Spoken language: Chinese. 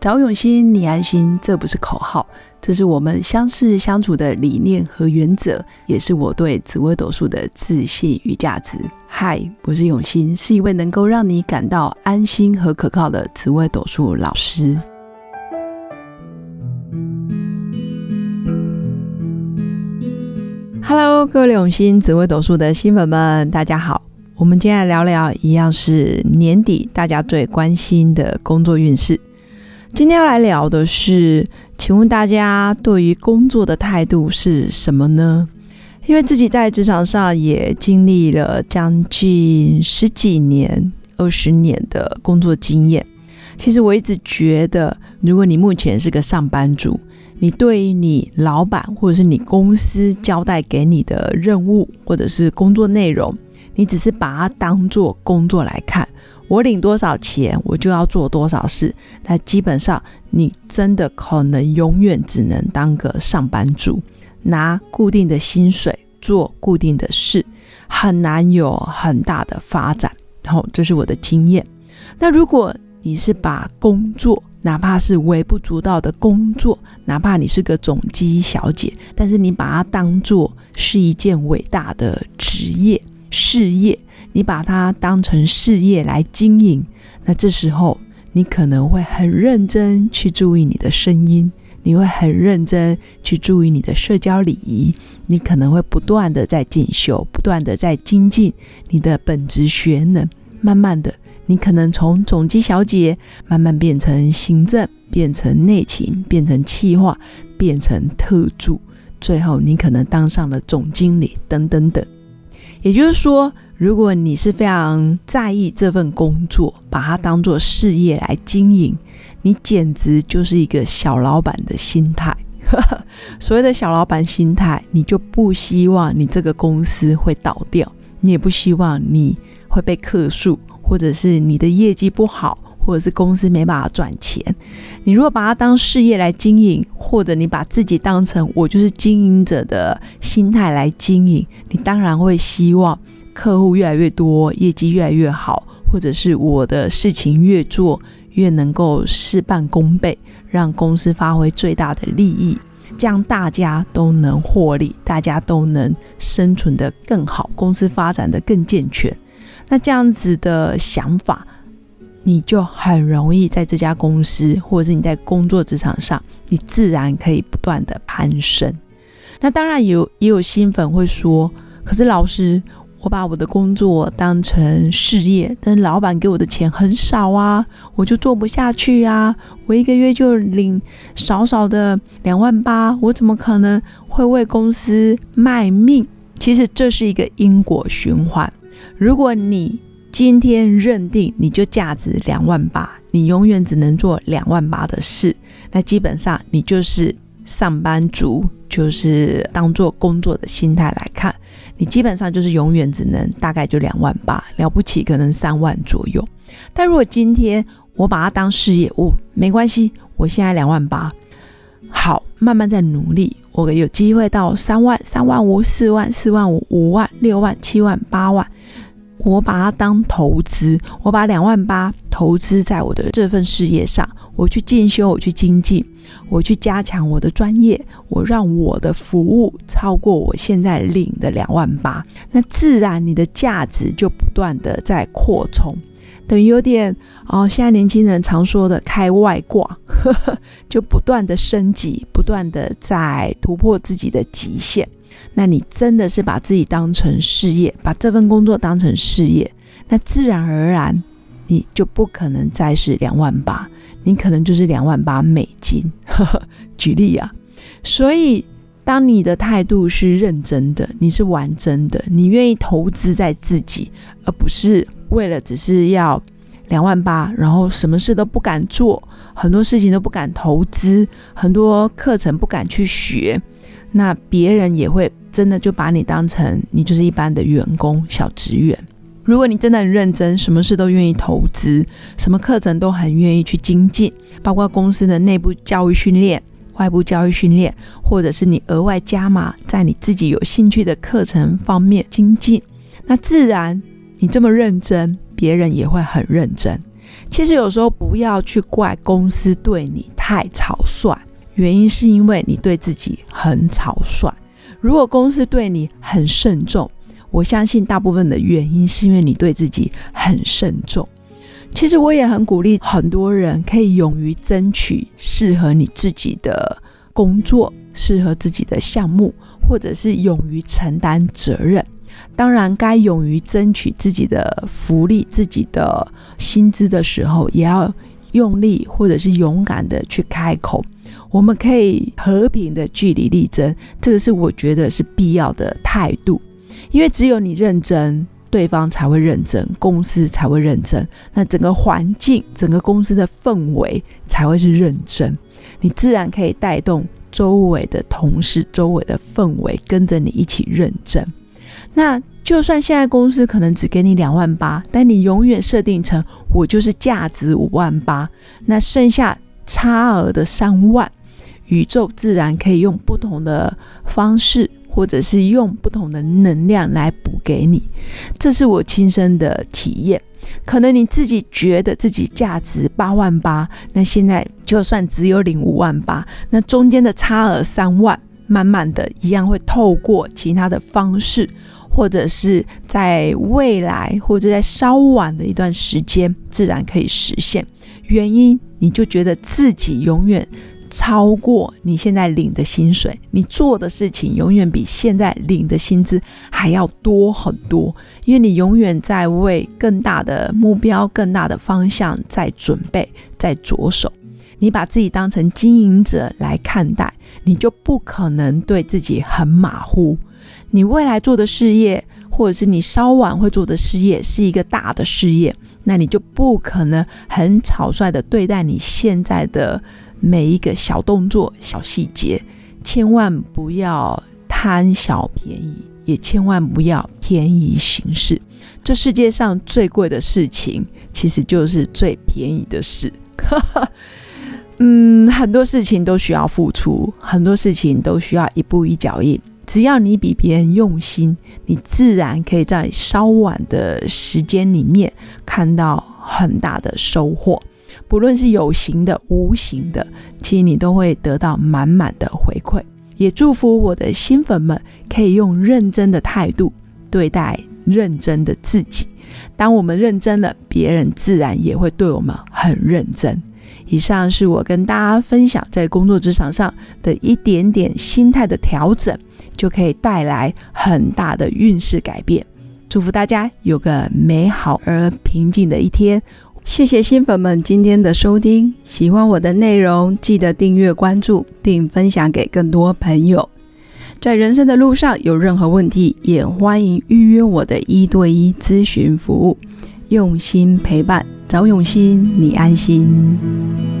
找永新，你安心，这不是口号，这是我们相识相处的理念和原则，也是我对紫微斗数的自信与价值。嗨，我是永新，是一位能够让你感到安心和可靠的紫微斗数老师。Hello，各位永新紫微斗数的新粉们，大家好。我们今天来聊聊，一样是年底大家最关心的工作运势。今天要来聊的是，请问大家对于工作的态度是什么呢？因为自己在职场上也经历了将近十几年、二十年的工作经验，其实我一直觉得，如果你目前是个上班族，你对于你老板或者是你公司交代给你的任务或者是工作内容，你只是把它当做工作来看，我领多少钱，我就要做多少事。那基本上，你真的可能永远只能当个上班族，拿固定的薪水做固定的事，很难有很大的发展。然后，这是我的经验。那如果你是把工作，哪怕是微不足道的工作，哪怕你是个总机小姐，但是你把它当做是一件伟大的职业。事业，你把它当成事业来经营，那这时候你可能会很认真去注意你的声音，你会很认真去注意你的社交礼仪，你可能会不断的在进修，不断的在精进你的本职学能。慢慢的，你可能从总机小姐慢慢变成行政，变成内勤，变成企划，变成特助，最后你可能当上了总经理，等等等。也就是说，如果你是非常在意这份工作，把它当做事业来经营，你简直就是一个小老板的心态。所谓的小老板心态，你就不希望你这个公司会倒掉，你也不希望你会被克数，或者是你的业绩不好。或者是公司没办法赚钱，你如果把它当事业来经营，或者你把自己当成我就是经营者的心态来经营，你当然会希望客户越来越多，业绩越来越好，或者是我的事情越做越能够事半功倍，让公司发挥最大的利益，这样大家都能获利，大家都能生存的更好，公司发展的更健全。那这样子的想法。你就很容易在这家公司，或者是你在工作职场上，你自然可以不断的攀升。那当然有也有新粉会说，可是老师，我把我的工作当成事业，但是老板给我的钱很少啊，我就做不下去啊，我一个月就领少少的两万八，我怎么可能会为公司卖命？其实这是一个因果循环。如果你今天认定你就价值两万八，你永远只能做两万八的事，那基本上你就是上班族，就是当做工作的心态来看，你基本上就是永远只能大概就两万八，了不起可能三万左右。但如果今天我把它当事业，哦，没关系，我现在两万八，好，慢慢在努力，我有机会到三万、三万五、四万、四万五、五万、六万、七万、八万。我把它当投资，我把两万八投资在我的这份事业上，我去进修，我去精进，我去加强我的专业，我让我的服务超过我现在领的两万八，那自然你的价值就不断的在扩充，等于有点哦，现在年轻人常说的开外挂，就不断的升级，不断的在突破自己的极限。那你真的是把自己当成事业，把这份工作当成事业，那自然而然你就不可能再是两万八，你可能就是两万八美金。举例啊，所以当你的态度是认真的，你是玩真的，你愿意投资在自己，而不是为了只是要两万八，然后什么事都不敢做，很多事情都不敢投资，很多课程不敢去学。那别人也会真的就把你当成你就是一般的员工、小职员。如果你真的很认真，什么事都愿意投资，什么课程都很愿意去精进，包括公司的内部教育训练、外部教育训练，或者是你额外加码在你自己有兴趣的课程方面精进，那自然你这么认真，别人也会很认真。其实有时候不要去怪公司对你太草率，原因是因为你对自己很草率。如果公司对你很慎重，我相信大部分的原因是因为你对自己很慎重。其实我也很鼓励很多人可以勇于争取适合你自己的工作，适合自己的项目，或者是勇于承担责任。当然，该勇于争取自己的福利、自己的薪资的时候，也要用力或者是勇敢的去开口。我们可以和平的据理力争，这个是我觉得是必要的态度。因为只有你认真，对方才会认真，公司才会认真，那整个环境、整个公司的氛围才会是认真。你自然可以带动周围的同事、周围的氛围跟着你一起认真。那就算现在公司可能只给你两万八，但你永远设定成我就是价值五万八，那剩下差额的三万，宇宙自然可以用不同的方式，或者是用不同的能量来补给你。这是我亲身的体验。可能你自己觉得自己价值八万八，那现在就算只有领五万八，那中间的差额三万，慢慢的一样会透过其他的方式。或者是在未来，或者在稍晚的一段时间，自然可以实现。原因，你就觉得自己永远超过你现在领的薪水，你做的事情永远比现在领的薪资还要多很多。因为你永远在为更大的目标、更大的方向在准备、在着手。你把自己当成经营者来看待，你就不可能对自己很马虎。你未来做的事业，或者是你稍晚会做的事业，是一个大的事业，那你就不可能很草率的对待你现在的每一个小动作、小细节。千万不要贪小便宜，也千万不要便宜行事。这世界上最贵的事情，其实就是最便宜的事。嗯，很多事情都需要付出，很多事情都需要一步一脚印。只要你比别人用心，你自然可以在稍晚的时间里面看到很大的收获。不论是有形的、无形的，其实你都会得到满满的回馈。也祝福我的新粉们可以用认真的态度对待认真的自己。当我们认真了，别人自然也会对我们很认真。以上是我跟大家分享在工作职场上的一点点心态的调整。就可以带来很大的运势改变。祝福大家有个美好而平静的一天。谢谢新粉们今天的收听，喜欢我的内容，记得订阅、关注并分享给更多朋友。在人生的路上有任何问题，也欢迎预约我的一对一咨询服务。用心陪伴，找永心，你安心。